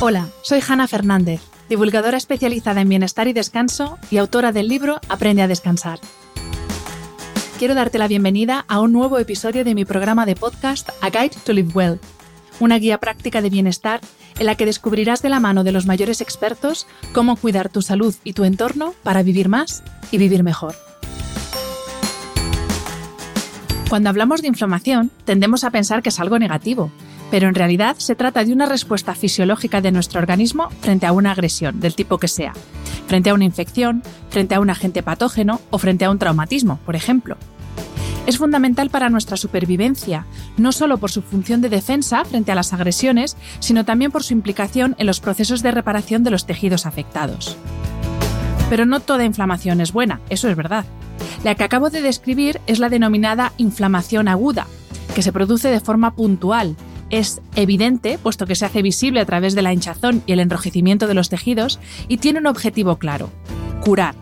Hola, soy Hanna Fernández, divulgadora especializada en bienestar y descanso y autora del libro Aprende a descansar. Quiero darte la bienvenida a un nuevo episodio de mi programa de podcast A Guide to Live Well, una guía práctica de bienestar en la que descubrirás de la mano de los mayores expertos cómo cuidar tu salud y tu entorno para vivir más y vivir mejor. Cuando hablamos de inflamación, tendemos a pensar que es algo negativo, pero en realidad se trata de una respuesta fisiológica de nuestro organismo frente a una agresión, del tipo que sea, frente a una infección, frente a un agente patógeno o frente a un traumatismo, por ejemplo. Es fundamental para nuestra supervivencia, no solo por su función de defensa frente a las agresiones, sino también por su implicación en los procesos de reparación de los tejidos afectados. Pero no toda inflamación es buena, eso es verdad. La que acabo de describir es la denominada inflamación aguda, que se produce de forma puntual, es evidente, puesto que se hace visible a través de la hinchazón y el enrojecimiento de los tejidos, y tiene un objetivo claro, curar.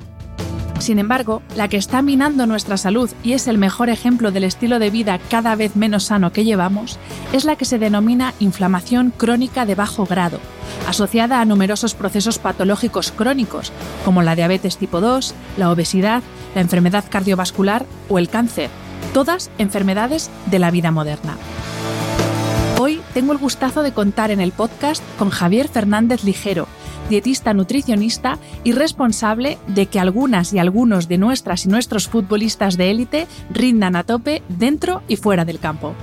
Sin embargo, la que está minando nuestra salud y es el mejor ejemplo del estilo de vida cada vez menos sano que llevamos, es la que se denomina inflamación crónica de bajo grado, asociada a numerosos procesos patológicos crónicos, como la diabetes tipo 2, la obesidad, la enfermedad cardiovascular o el cáncer, todas enfermedades de la vida moderna. Tengo el gustazo de contar en el podcast con Javier Fernández Ligero, dietista nutricionista y responsable de que algunas y algunos de nuestras y nuestros futbolistas de élite rindan a tope dentro y fuera del campo.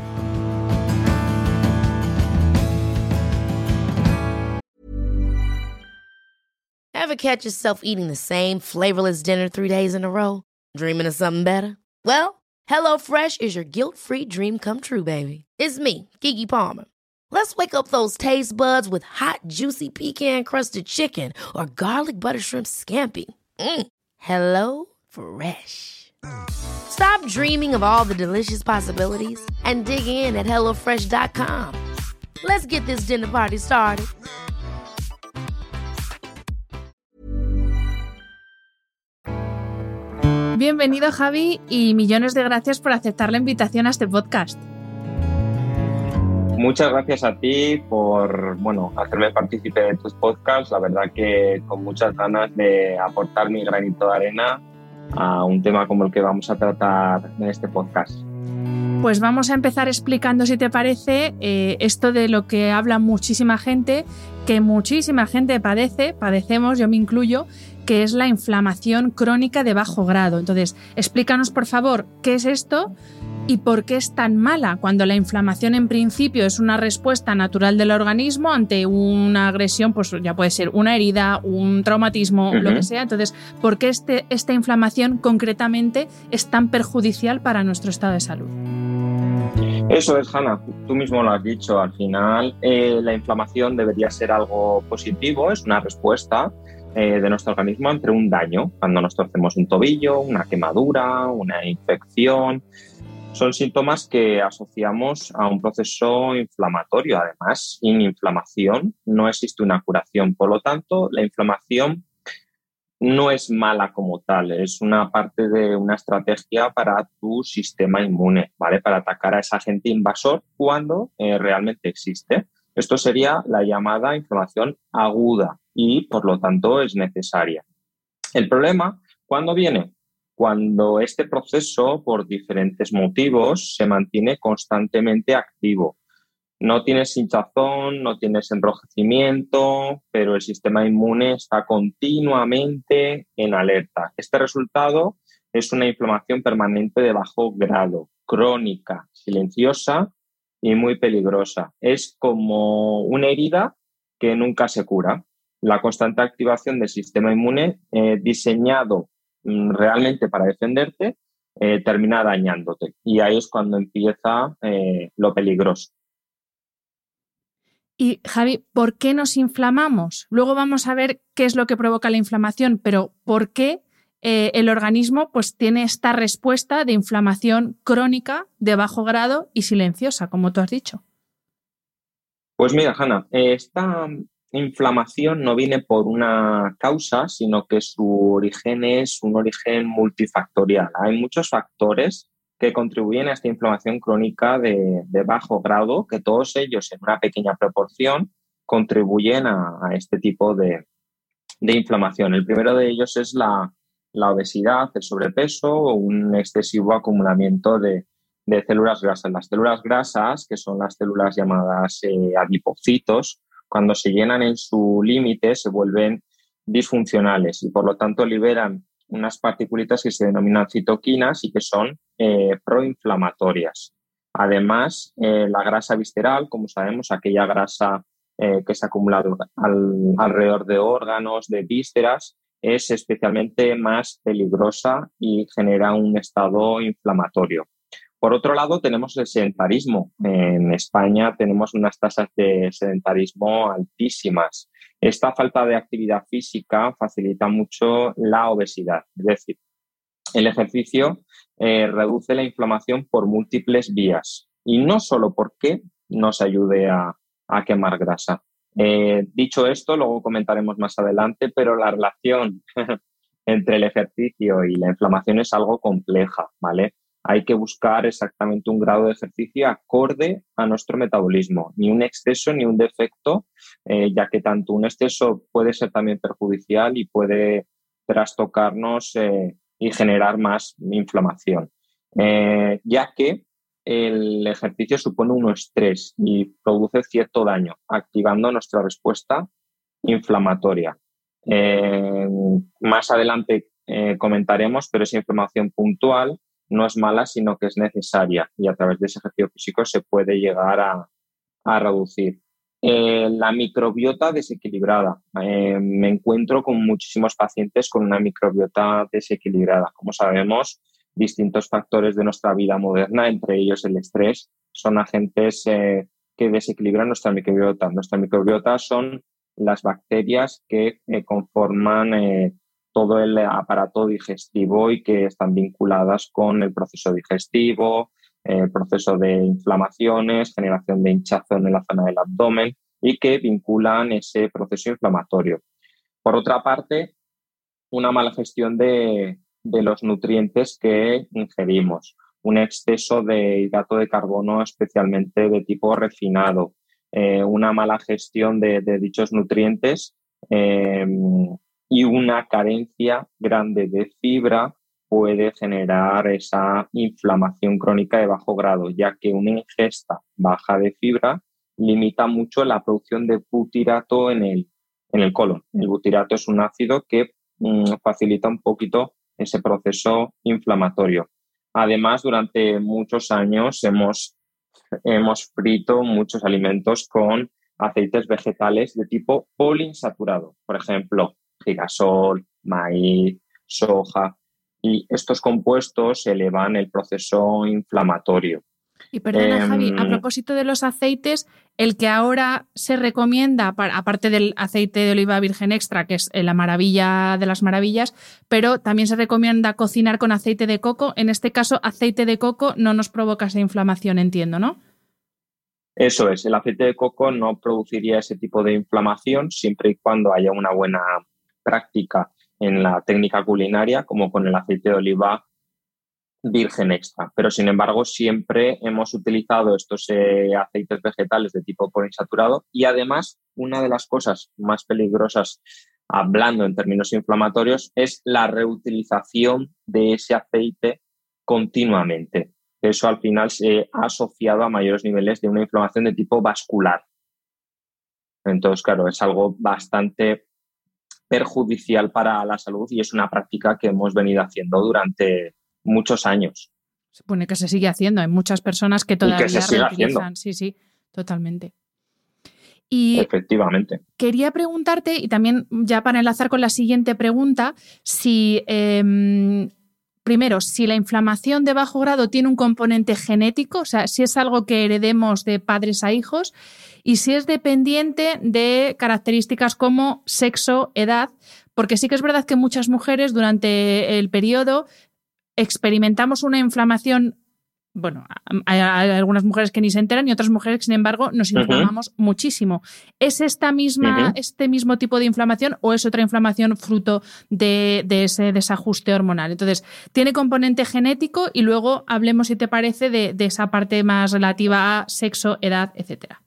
Ever catch yourself eating the same flavorless dinner three days in a row? Dreaming of something better? Well, HelloFresh is your guilt-free dream come true, baby. It's me, Kiki Palmer. Let's wake up those taste buds with hot, juicy pecan crusted chicken or garlic butter shrimp scampi. Mm. Hello Fresh. Stop dreaming of all the delicious possibilities and dig in at HelloFresh.com. Let's get this dinner party started. Bienvenido Javi y millones de gracias por aceptar la invitación a este podcast. Muchas gracias a ti por bueno, hacerme partícipe de tus podcasts. La verdad que con muchas ganas de aportar mi granito de arena a un tema como el que vamos a tratar en este podcast. Pues vamos a empezar explicando, si te parece, eh, esto de lo que habla muchísima gente, que muchísima gente padece, padecemos, yo me incluyo, que es la inflamación crónica de bajo grado. Entonces, explícanos, por favor, qué es esto y por qué es tan mala cuando la inflamación en principio es una respuesta natural del organismo ante una agresión, pues ya puede ser una herida, un traumatismo, lo que sea. Entonces, ¿por qué este, esta inflamación concretamente es tan perjudicial para nuestro estado de salud? Eso es, Hanna, tú mismo lo has dicho. Al final, eh, la inflamación debería ser algo positivo, es una respuesta eh, de nuestro organismo ante un daño. Cuando nos torcemos un tobillo, una quemadura, una infección, son síntomas que asociamos a un proceso inflamatorio. Además, sin inflamación no existe una curación. Por lo tanto, la inflamación no es mala como tal, es una parte de una estrategia para tu sistema inmune, ¿vale? Para atacar a ese agente invasor cuando eh, realmente existe. Esto sería la llamada inflamación aguda y, por lo tanto, es necesaria. El problema, ¿cuándo viene? Cuando este proceso, por diferentes motivos, se mantiene constantemente activo. No tienes hinchazón, no tienes enrojecimiento, pero el sistema inmune está continuamente en alerta. Este resultado es una inflamación permanente de bajo grado, crónica, silenciosa y muy peligrosa. Es como una herida que nunca se cura. La constante activación del sistema inmune eh, diseñado realmente para defenderte eh, termina dañándote. Y ahí es cuando empieza eh, lo peligroso. Y Javi, ¿por qué nos inflamamos? Luego vamos a ver qué es lo que provoca la inflamación, pero ¿por qué eh, el organismo pues, tiene esta respuesta de inflamación crónica de bajo grado y silenciosa, como tú has dicho. Pues mira, Hanna, esta inflamación no viene por una causa, sino que su origen es un origen multifactorial. Hay muchos factores que contribuyen a esta inflamación crónica de, bajo grado, que todos ellos en una pequeña proporción contribuyen a, este tipo de, inflamación. El primero de ellos es la, la obesidad, el sobrepeso o un excesivo acumulamiento de, células grasas. Las células grasas, que son las células llamadas eh, adipocitos, cuando se llenan en su límite se vuelven disfuncionales y por lo tanto liberan unas particulitas que se denominan citoquinas y que son eh, proinflamatorias. Además, eh, la grasa visceral, como sabemos, aquella grasa que se ha acumulado alrededor de órganos, de vísceras, es especialmente más peligrosa y genera un estado inflamatorio. Por otro lado, tenemos el sedentarismo. En España tenemos unas tasas de sedentarismo altísimas. Esta falta de actividad física facilita mucho la obesidad. Es decir, el ejercicio eh, reduce la inflamación por múltiples vías y no solo porque nos ayude a quemar grasa, eh, dicho esto, luego comentaremos más adelante, pero la relación entre el ejercicio y la inflamación es algo compleja, ¿vale? Hay que buscar exactamente un grado de ejercicio acorde a nuestro metabolismo, ni un exceso ni un defecto, eh, ya que tanto un exceso puede ser también perjudicial y puede trastocarnos eh, y generar más inflamación. ya que el ejercicio supone un estrés y produce cierto daño, activando nuestra respuesta inflamatoria. Eh, más adelante eh, comentaremos, pero esa inflamación puntual no es mala, sino que es necesaria y a través de ese ejercicio físico se puede llegar a, reducir. Eh, la microbiota desequilibrada. me encuentro con muchísimos pacientes con una microbiota desequilibrada. Como sabemos, distintos factores de nuestra vida moderna, entre ellos el estrés, son agentes eh, que desequilibran nuestra microbiota. Nuestra microbiota son las bacterias que eh, conforman eh, todo el aparato digestivo y que están vinculadas con el proceso digestivo, el proceso de inflamaciones, generación de hinchazón en la zona del abdomen y que vinculan ese proceso inflamatorio. Por otra parte, una mala gestión de, de los nutrientes que ingerimos, un exceso de hidrato de carbono especialmente de tipo refinado, eh, una mala gestión de, dichos nutrientes em, y una carencia grande de fibra puede generar esa inflamación crónica de bajo grado, ya que una ingesta baja de fibra limita mucho la producción de butirato en el, en el colon. El butirato es un ácido que mm, facilita un poquito ese proceso inflamatorio. Además, durante muchos años hemos, hemos frito muchos alimentos con aceites vegetales de tipo poliinsaturado, por ejemplo, girasol, maíz, soja, y estos compuestos elevan el proceso inflamatorio. Y perdona, Javi, a propósito de los aceites, el que ahora se recomienda, aparte del aceite de oliva virgen extra, que es la maravilla de las maravillas, pero también se recomienda cocinar con aceite de coco. En este caso, aceite de coco no nos provoca esa inflamación, entiendo, ¿no? Eso es, el aceite de coco no produciría ese tipo de inflamación siempre y cuando haya una buena práctica en la técnica culinaria, como con el aceite de oliva virgen extra, pero sin embargo siempre hemos utilizado estos eh, aceites vegetales de tipo poliinsaturado y además una de las cosas más peligrosas hablando en términos inflamatorios, es la reutilización de ese aceite continuamente. Eso al final se ha asociado a mayores niveles de una inflamación de tipo vascular. Entonces, claro, es algo bastante perjudicial para la salud y es una práctica que hemos venido haciendo durante muchos años. Se supone que se sigue haciendo. Hay muchas personas que todavía que se Haciendo. Sí, sí, totalmente. Y Efectivamente. Quería preguntarte, y también ya para enlazar con la siguiente pregunta, si em, primero, si la inflamación de bajo grado tiene un componente genético, o sea, si es algo que heredemos de padres a hijos, y si es dependiente de características como sexo, edad, porque sí que es verdad que muchas mujeres durante el periodo experimentamos una inflamación bueno, hay, algunas mujeres que ni se enteran y otras mujeres que, sin embargo, nos inflamamos muchísimo. ¿Es esta misma, este mismo tipo de inflamación o es otra inflamación fruto de, ese desajuste hormonal? Entonces, tiene componente genético y luego hablemos, si te parece, de, esa parte más relativa a sexo, edad, etcétera.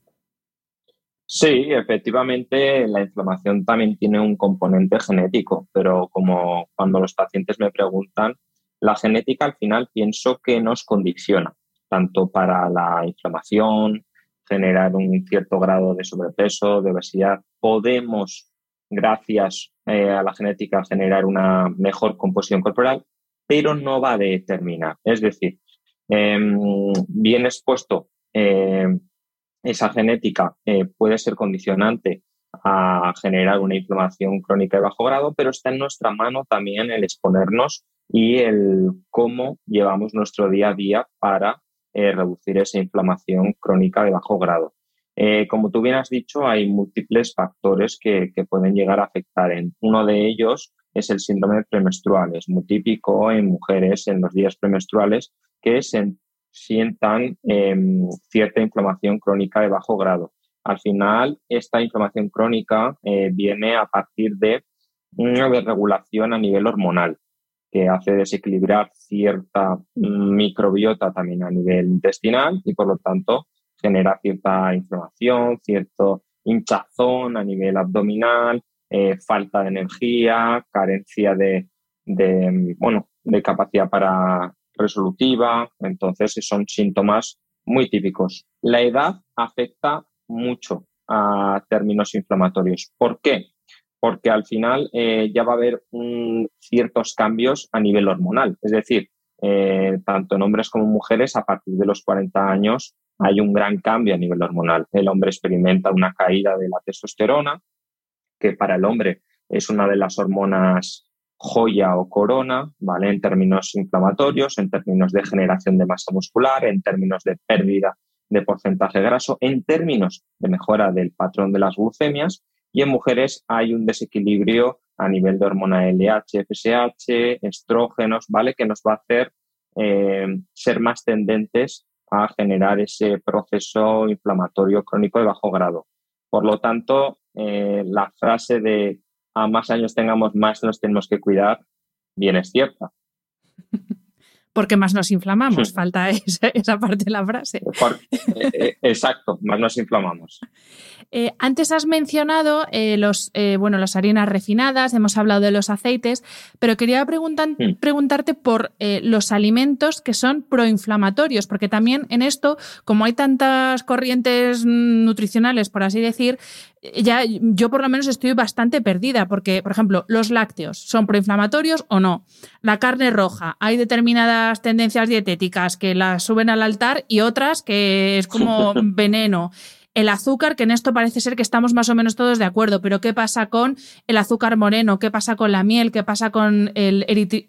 Sí, efectivamente, la inflamación también tiene un componente genético, pero como cuando los pacientes me preguntan, la genética al final pienso que nos condiciona, tanto para la inflamación, generar un cierto grado de sobrepeso, de obesidad. Podemos, gracias eh, a la genética, generar una mejor composición corporal, pero no va a determinar. Es decir, em, bien expuesto, em, esa genética eh, puede ser condicionante a generar una inflamación crónica de bajo grado, pero está en nuestra mano también el exponernos y el cómo llevamos nuestro día a día para eh, reducir esa inflamación crónica de bajo grado. Eh, como tú bien has dicho, hay múltiples factores que, pueden llegar a afectar. En, uno de ellos es el síndrome premenstrual. Es muy típico en mujeres en los días premenstruales que se sientan em, cierta inflamación crónica de bajo grado. Al final, esta inflamación crónica eh, viene a partir de una desregulación a nivel hormonal que hace desequilibrar cierta microbiota también a nivel intestinal y por lo tanto genera cierta inflamación, cierto hinchazón a nivel abdominal, eh, falta de energía, carencia de, bueno, de capacidad para resolutiva. Entonces son síntomas muy típicos. La edad afecta mucho a términos inflamatorios. ¿Por qué? porque al final eh, ya va a haber ciertos cambios a nivel hormonal. Es decir, eh, tanto en hombres como mujeres, a partir de los 40 años hay un gran cambio a nivel hormonal. El hombre experimenta una caída de la testosterona, que para el hombre es una de las hormonas joya o corona, ¿vale? En términos inflamatorios, en términos de generación de masa muscular, en términos de pérdida de porcentaje graso, en términos de mejora del patrón de las glucemias y en mujeres hay un desequilibrio a nivel de hormona LH, FSH, estrógenos, ¿vale? Que nos va a hacer eh, ser más tendentes a generar ese proceso inflamatorio crónico de bajo grado. Por lo tanto, eh, la frase de a más años tengamos, más nos tenemos que cuidar, bien es cierta. porque más nos inflamamos. Falta esa, parte de la frase. Eh, eh, exacto, más nos inflamamos. Eh, antes has mencionado los, bueno, las harinas refinadas, hemos hablado de los aceites, pero quería mm. preguntarte por los alimentos que son proinflamatorios, porque también en esto, como hay tantas corrientes nutricionales, por así decir, ya yo por lo menos estoy bastante perdida, porque, por ejemplo, los lácteos son proinflamatorios o no. La carne roja, hay determinadas tendencias dietéticas que las suben al altar y otras que es como veneno. El azúcar, que en esto parece ser que estamos más o menos todos de acuerdo, pero ¿qué pasa con el azúcar moreno? ¿Qué pasa con la miel? ¿Qué pasa con el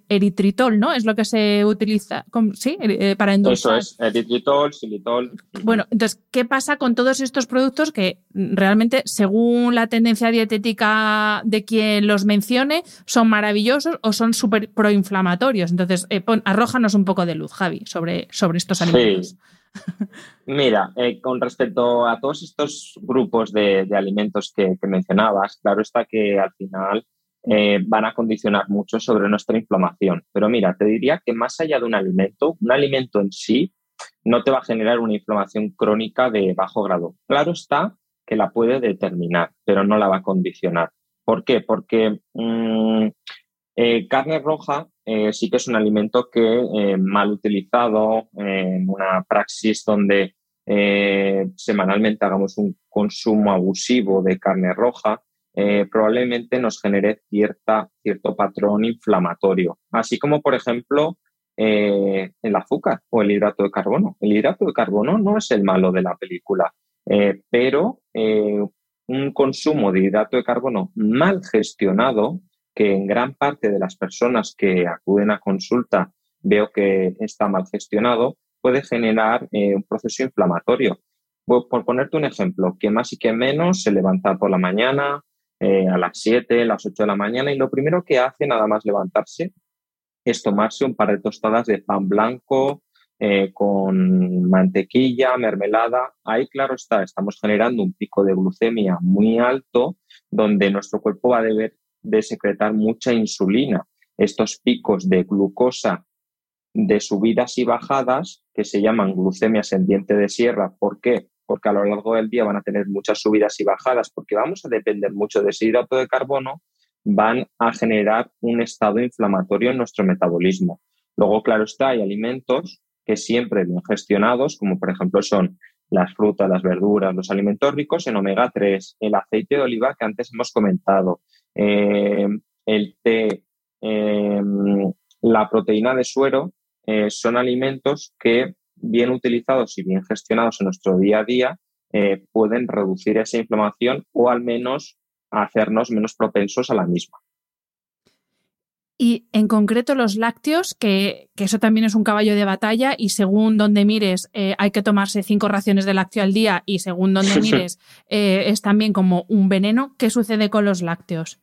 eritritol? ¿No? Es lo que se utiliza, ¿sí? Eh, para endulzar. Eso es, eritritol, xilitol. Bueno, entonces, ¿qué pasa con todos estos productos que realmente, según la tendencia dietética de quien los mencione, son maravillosos o son súper proinflamatorios? Entonces, eh, arrójanos un poco de luz, Javi, sobre, sobre estos alimentos. Mira, eh, con respecto a todos estos grupos de, alimentos que, mencionabas, claro está que al final eh, van a condicionar mucho sobre nuestra inflamación. Pero mira, te diría que más allá de un alimento, un alimento en sí no te va a generar una inflamación crónica de bajo grado. Claro está que la puede determinar, pero no la va a condicionar. ¿Por qué? Porque mm, eh, carne roja eh, sí que es un alimento que eh, mal utilizado en una praxis donde semanalmente hagamos un consumo abusivo de carne roja, probablemente nos genere cierta, cierto patrón inflamatorio. Así como, por ejemplo, el azúcar o el hidrato de carbono. El hidrato de carbono no es el malo de la película, pero un consumo de hidrato de carbono mal gestionado que en gran parte de las personas que acuden a consulta veo que está mal gestionado, puede generar eh, un proceso inflamatorio. Por, ponerte un ejemplo, que más y que menos se levanta por la mañana, eh, a las 7, a las 8 de la mañana, y lo primero que hace nada más levantarse es tomarse un par de tostadas de pan blanco eh, con mantequilla, mermelada. Ahí, claro está, estamos generando un pico de glucemia muy alto, donde nuestro cuerpo va a deber de secretar mucha insulina. Estos picos de glucosa de subidas y bajadas, que se llaman glucemia ascendiente de sierra. ¿Por qué? Porque a lo largo del día van a tener muchas subidas y bajadas, porque vamos a depender mucho de ese hidrato de carbono, van a generar un estado inflamatorio en nuestro metabolismo. Luego, claro está, hay alimentos que siempre bien gestionados, como por ejemplo son las frutas, las verduras, los alimentos ricos en omega 3, el aceite de oliva que antes hemos comentado, eh, el té, em, la proteína de suero, eh, son alimentos que bien utilizados y bien gestionados en nuestro día a día eh, pueden reducir esa inflamación o al menos hacernos menos propensos a la misma. Y en concreto los lácteos, que, eso también es un caballo de batalla y según donde mires eh, hay que tomarse cinco raciones de lácteo al día y según donde mires eh, es también como un veneno. ¿Qué sucede con los lácteos?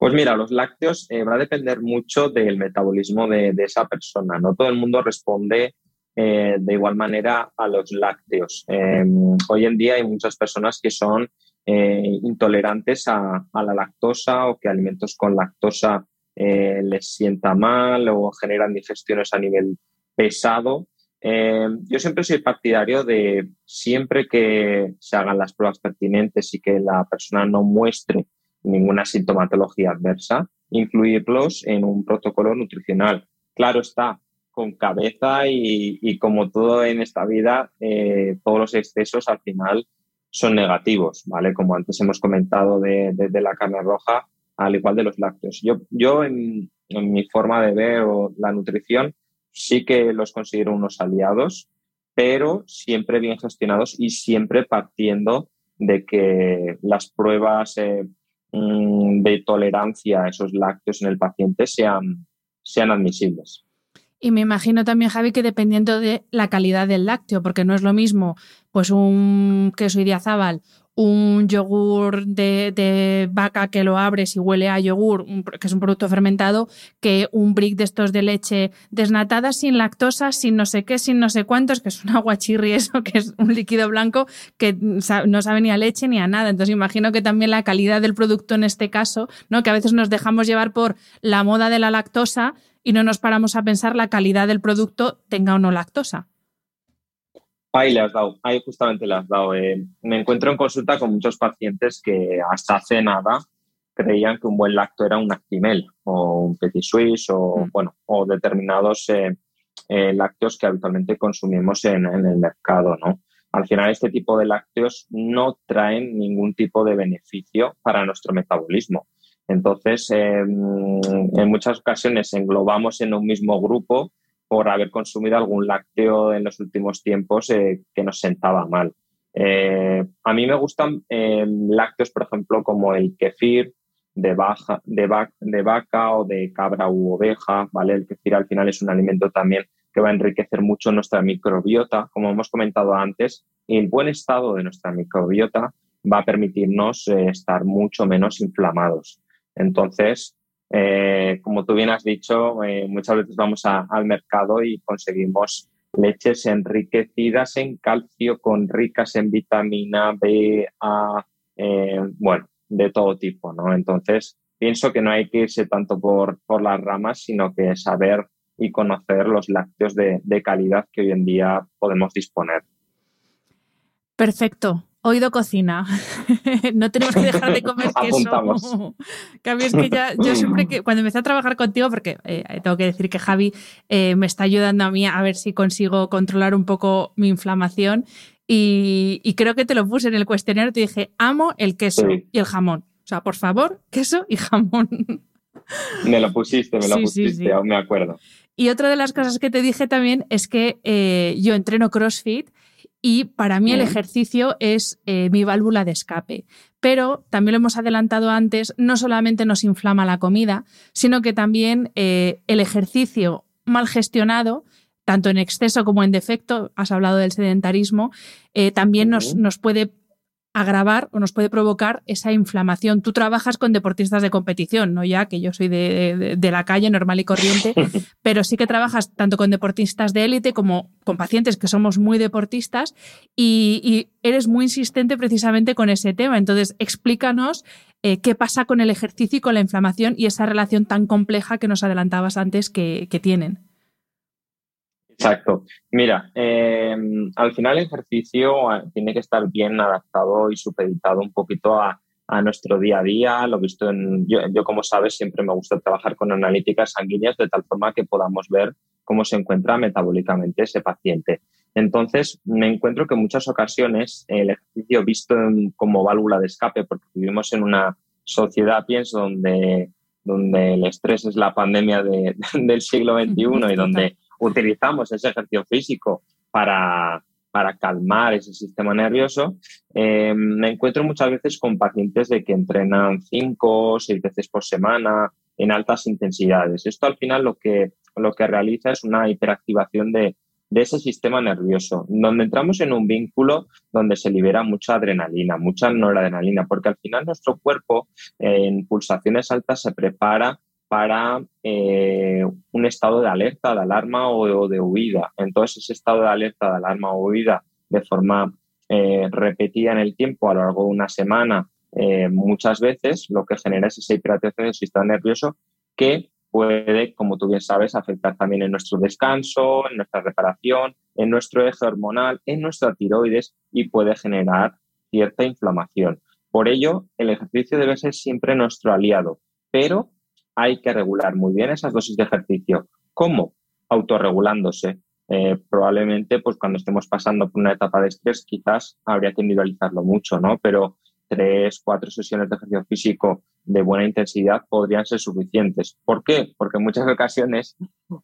Pues mira, los lácteos eh, va a depender mucho del metabolismo de, esa persona. No todo el mundo responde de igual manera a los lácteos. Em, hoy en día hay muchas personas que son intolerantes a, la lactosa o que alimentos con lactosa eh, les sienta mal o generan digestiones a nivel pesado. Eh, yo siempre soy partidario de siempre que se hagan las pruebas pertinentes y que la persona no muestre ninguna sintomatología adversa, incluirlos en un protocolo nutricional. Claro está, con cabeza y, como todo en esta vida, eh, todos los excesos al final son negativos, ¿vale? Como antes hemos comentado de la carne roja, al igual de los lácteos. Yo, yo en, mi forma de ver la nutrición, sí que los considero unos aliados, pero siempre bien gestionados y siempre partiendo de que las pruebas eh, de tolerancia a esos lácteos en el paciente sean, sean admisibles. Y me imagino también, Javi, que dependiendo de la calidad del lácteo, porque no es lo mismo pues un queso idiazábal un yogur de, vaca que lo abres y huele a yogur, que es un producto fermentado, que un brick de estos de leche desnatada sin lactosa, sin no sé qué, sin no sé cuántos, que es un aguachirri eso, que es un líquido blanco que no sabe ni a leche ni a nada. Entonces imagino que también la calidad del producto en este caso, ¿no? que a veces nos dejamos llevar por la moda de la lactosa y no nos paramos a pensar la calidad del producto tenga o no lactosa. Ahí le has dado, ahí justamente le has dado. Eh, me encuentro en consulta con muchos pacientes que hasta hace nada creían que un buen lacto era un Actimel o un Petit Suisse o, mm. bueno, o determinados eh, eh, lácteos que habitualmente consumimos en, el mercado, ¿no? Al final, este tipo de lácteos no traen ningún tipo de beneficio para nuestro metabolismo. Entonces, en muchas ocasiones englobamos en un mismo grupo por haber consumido algún lácteo en los últimos tiempos eh, que nos sentaba mal. Eh, a mí me gustan eh, lácteos, por ejemplo, como el kefir de, baja, de, vaca o de cabra u oveja, ¿vale? El kefir al final es un alimento también que va a enriquecer mucho nuestra microbiota, como hemos comentado antes, el buen estado de nuestra microbiota va a permitirnos estar mucho menos inflamados. Entonces, eh, como tú bien has dicho, eh, muchas veces vamos al mercado y conseguimos leches enriquecidas en calcio, con ricas en vitamina B, A, eh, bueno, de todo tipo, ¿no? Entonces, pienso que no hay que irse tanto por, por las ramas, sino que saber y conocer los lácteos de, de calidad que hoy en día podemos disponer. Perfecto. Oído cocina. no tenemos que dejar de comer queso. Cambio es que ya, yo siempre que cuando empecé a trabajar contigo, porque eh, tengo que decir que Javi eh, me está ayudando a mí a ver si consigo controlar un poco mi inflamación. Y, creo que te lo puse en el cuestionario, te dije, amo el queso y el jamón. O sea, por favor, queso y jamón. Me lo pusiste, me lo pusiste, aún me acuerdo. Y otra de las cosas que te dije también es que eh, yo entreno CrossFit y para mí el ejercicio es eh, mi válvula de escape. Pero también lo hemos adelantado antes, no solamente nos inflama la comida, sino que también eh, el ejercicio mal gestionado, tanto en exceso como en defecto, has hablado del sedentarismo, eh, también nos, nos puede agravar o nos puede provocar esa inflamación. Tú trabajas con deportistas de competición, no ya que yo soy de, la calle normal y corriente, pero sí que trabajas tanto con deportistas de élite como con pacientes que somos muy deportistas y, eres muy insistente precisamente con ese tema. Entonces, explícanos eh, qué pasa con el ejercicio y con la inflamación y esa relación tan compleja que nos adelantabas antes que tienen. Exacto. Mira, em, al final el ejercicio ah, tiene que estar bien adaptado y supeditado un poquito a, nuestro día a día. Lo visto en, yo, como sabes, siempre me gusta trabajar con analíticas sanguíneas de tal forma que podamos ver cómo se encuentra metabólicamente ese paciente. Entonces, me encuentro que en muchas ocasiones el ejercicio visto como válvula de escape, porque vivimos en una sociedad, pienso, donde, donde el estrés es la pandemia del siglo XXI y donde utilizamos ese ejercicio físico para, para calmar ese sistema nervioso, eh, me encuentro muchas veces con pacientes de que entrenan cinco o seis veces por semana en altas intensidades. Esto al final lo que, lo que realiza es una hiperactivación de, de ese sistema nervioso, donde entramos en un vínculo donde se libera mucha adrenalina, mucha noradrenalina, porque al final nuestro cuerpo en pulsaciones altas se prepara para eh, un estado de alerta, de alarma o, de huida. Entonces, ese estado de alerta, de alarma o huida de forma eh, repetida en el tiempo a lo largo de una semana, eh, muchas veces lo que genera es esa hiperactivación del sistema nervioso que puede, como tú bien sabes, afectar también en nuestro descanso, en nuestra reparación, en nuestro eje hormonal, en nuestra tiroides y puede generar cierta inflamación. Por ello, el ejercicio debe ser siempre nuestro aliado, pero hay que regular muy bien esas dosis de ejercicio. ¿Cómo? Autorregulándose. Eh, probablemente, pues cuando estemos pasando por una etapa de estrés, quizás habría que individualizarlo mucho, ¿no? Pero tres, cuatro sesiones de ejercicio físico de buena intensidad podrían ser suficientes. ¿Por qué? Porque en muchas ocasiones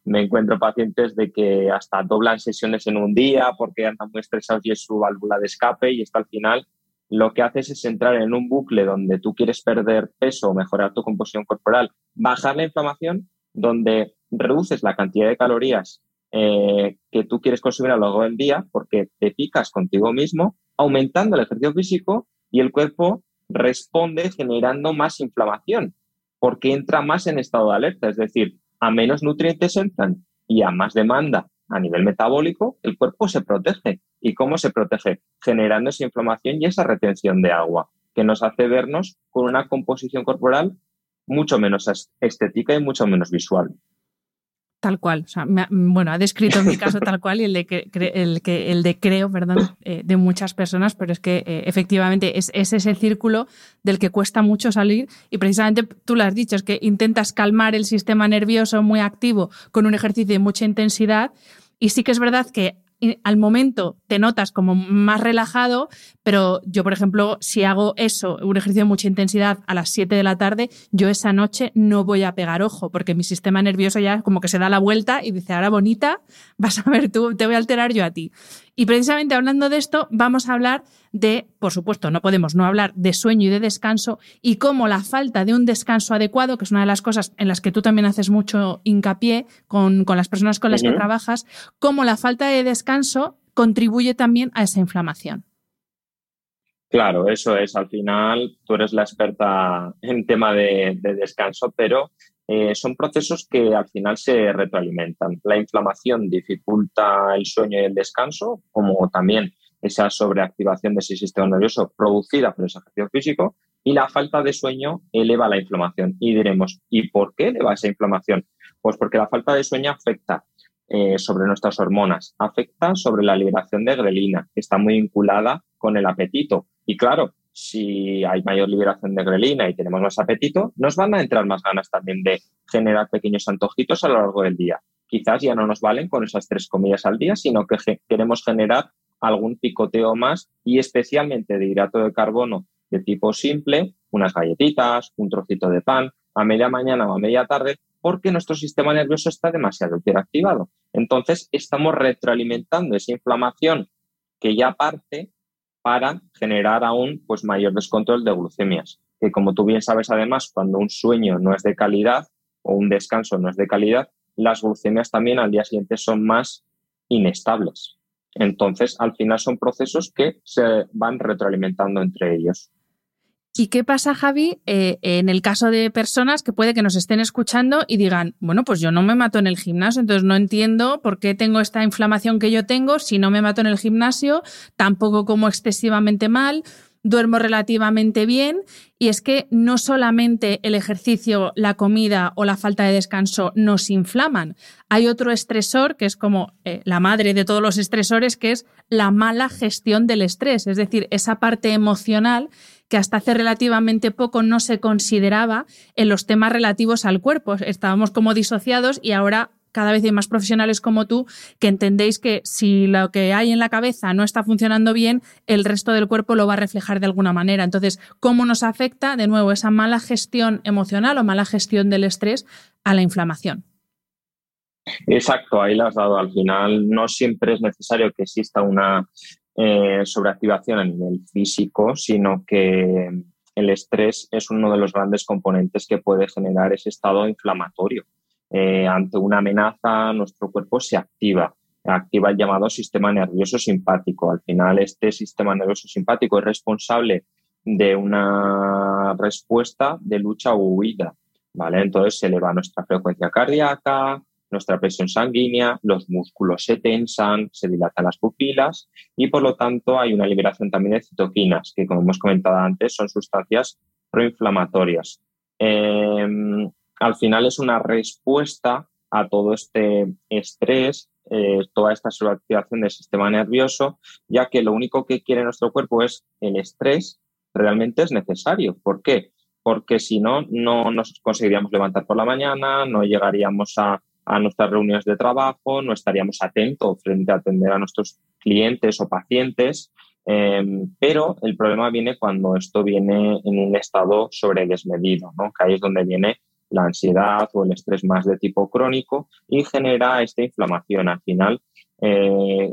me encuentro pacientes de que hasta doblan sesiones en un día porque andan muy estresados y es su válvula de escape y esto al final lo que haces es entrar en un bucle donde tú quieres perder peso, mejorar tu composición corporal, bajar la inflamación, donde reduces la cantidad de calorías eh, que tú quieres consumir a lo largo del día porque te picas contigo mismo, aumentando el ejercicio físico y el cuerpo responde generando más inflamación porque entra más en estado de alerta, es decir, a menos nutrientes entran y a más demanda a nivel metabólico, el cuerpo se protege. ¿Y cómo se protege? Generando esa inflamación y esa retención de agua, que nos hace vernos con una composición corporal mucho menos estética y mucho menos visual. Tal cual. bueno, ha descrito mi caso tal cual y el de, el que, el de creo, perdón, eh, de muchas personas, pero es que eh, efectivamente es, es, ese círculo del que cuesta mucho salir y precisamente tú lo has dicho, es que intentas calmar el sistema nervioso muy activo con un ejercicio de mucha intensidad y sí que es verdad que al momento te notas como más relajado, pero yo, por ejemplo, si hago eso, un ejercicio de mucha intensidad a las 7 de la tarde, yo esa noche no voy a pegar ojo, porque mi sistema nervioso ya como que se da la vuelta y dice, ahora bonita, vas a ver tú, te voy a alterar yo a ti. Y precisamente hablando de esto, vamos a hablar de, por supuesto, no podemos no hablar de sueño y de descanso y cómo la falta de un descanso adecuado, que es una de las cosas en las que tú también haces mucho hincapié con, las personas con las que trabajas, cómo la falta de descanso contribuye también a esa inflamación. Claro, eso es. Al final, tú eres la experta en tema de, descanso, pero eh, son procesos que al final se retroalimentan. La inflamación dificulta el sueño y el descanso, como también esa sobreactivación de ese sistema nervioso producida por ese ejercicio físico, y la falta de sueño eleva la inflamación. Y diremos, ¿y por qué eleva esa inflamación? Pues porque la falta de sueño afecta eh, sobre nuestras hormonas, afecta sobre la liberación de grelina, que está muy vinculada con el apetito. Y claro, si hay mayor liberación de grelina y tenemos más apetito, nos van a entrar más ganas también de generar pequeños antojitos a lo largo del día. Quizás ya no nos valen con esas tres comidas al día, sino que queremos generar algún picoteo más y especialmente de hidrato de carbono de tipo simple, unas galletitas, un trocito de pan, a media mañana o a media tarde, porque nuestro sistema nervioso está demasiado hiperactivado. Entonces, estamos retroalimentando esa inflamación que ya parte para generar aún pues, mayor descontrol de glucemias. Que como tú bien sabes, además, cuando un sueño no es de calidad o un descanso no es de calidad, las glucemias también al día siguiente son más inestables. Entonces, al final son procesos que se van retroalimentando entre ellos. ¿Y qué pasa, Javi, eh, en el caso de personas que puede que nos estén escuchando y digan, bueno, pues yo no me mato en el gimnasio, entonces no entiendo por qué tengo esta inflamación que yo tengo si no me mato en el gimnasio, tampoco como excesivamente mal, duermo relativamente bien y es que no solamente el ejercicio, la comida o la falta de descanso nos inflaman, hay otro estresor que es como eh, la madre de todos los estresores, que es la mala gestión del estrés, es decir, esa parte emocional que hasta hace relativamente poco no se consideraba en los temas relativos al cuerpo. Estábamos como disociados y ahora cada vez hay más profesionales como tú que entendéis que si lo que hay en la cabeza no está funcionando bien, el resto del cuerpo lo va a reflejar de alguna manera. Entonces, ¿cómo nos afecta de nuevo esa mala gestión emocional o mala gestión del estrés a la inflamación? Exacto, ahí lo has dado. Al final no siempre es necesario que exista una eh, sobreactivación a nivel físico, sino que el estrés es uno de los grandes componentes que puede generar ese estado inflamatorio. Eh, ante una amenaza, nuestro cuerpo se activa, activa el llamado sistema nervioso simpático. Al final, este sistema nervioso simpático es responsable de una respuesta de lucha o huida. ¿vale? Entonces se eleva nuestra frecuencia cardíaca, nuestra presión sanguínea, los músculos se tensan, se dilatan las pupilas y por lo tanto hay una liberación también de citoquinas, que como hemos comentado antes son sustancias proinflamatorias. Em, al final es una respuesta a todo este estrés, eh, toda esta sobreactivación del sistema nervioso, ya que lo único que quiere nuestro cuerpo es el estrés, realmente es necesario. ¿Por qué? Porque si no, no nos conseguiríamos levantar por la mañana, no llegaríamos a a nuestras reuniones de trabajo, no estaríamos atentos frente a atender a nuestros clientes o pacientes, em, pero el problema viene cuando esto viene en un estado sobre desmedido, ¿no? que ahí es donde viene la ansiedad o el estrés más de tipo crónico y genera esta inflamación. Al final eh,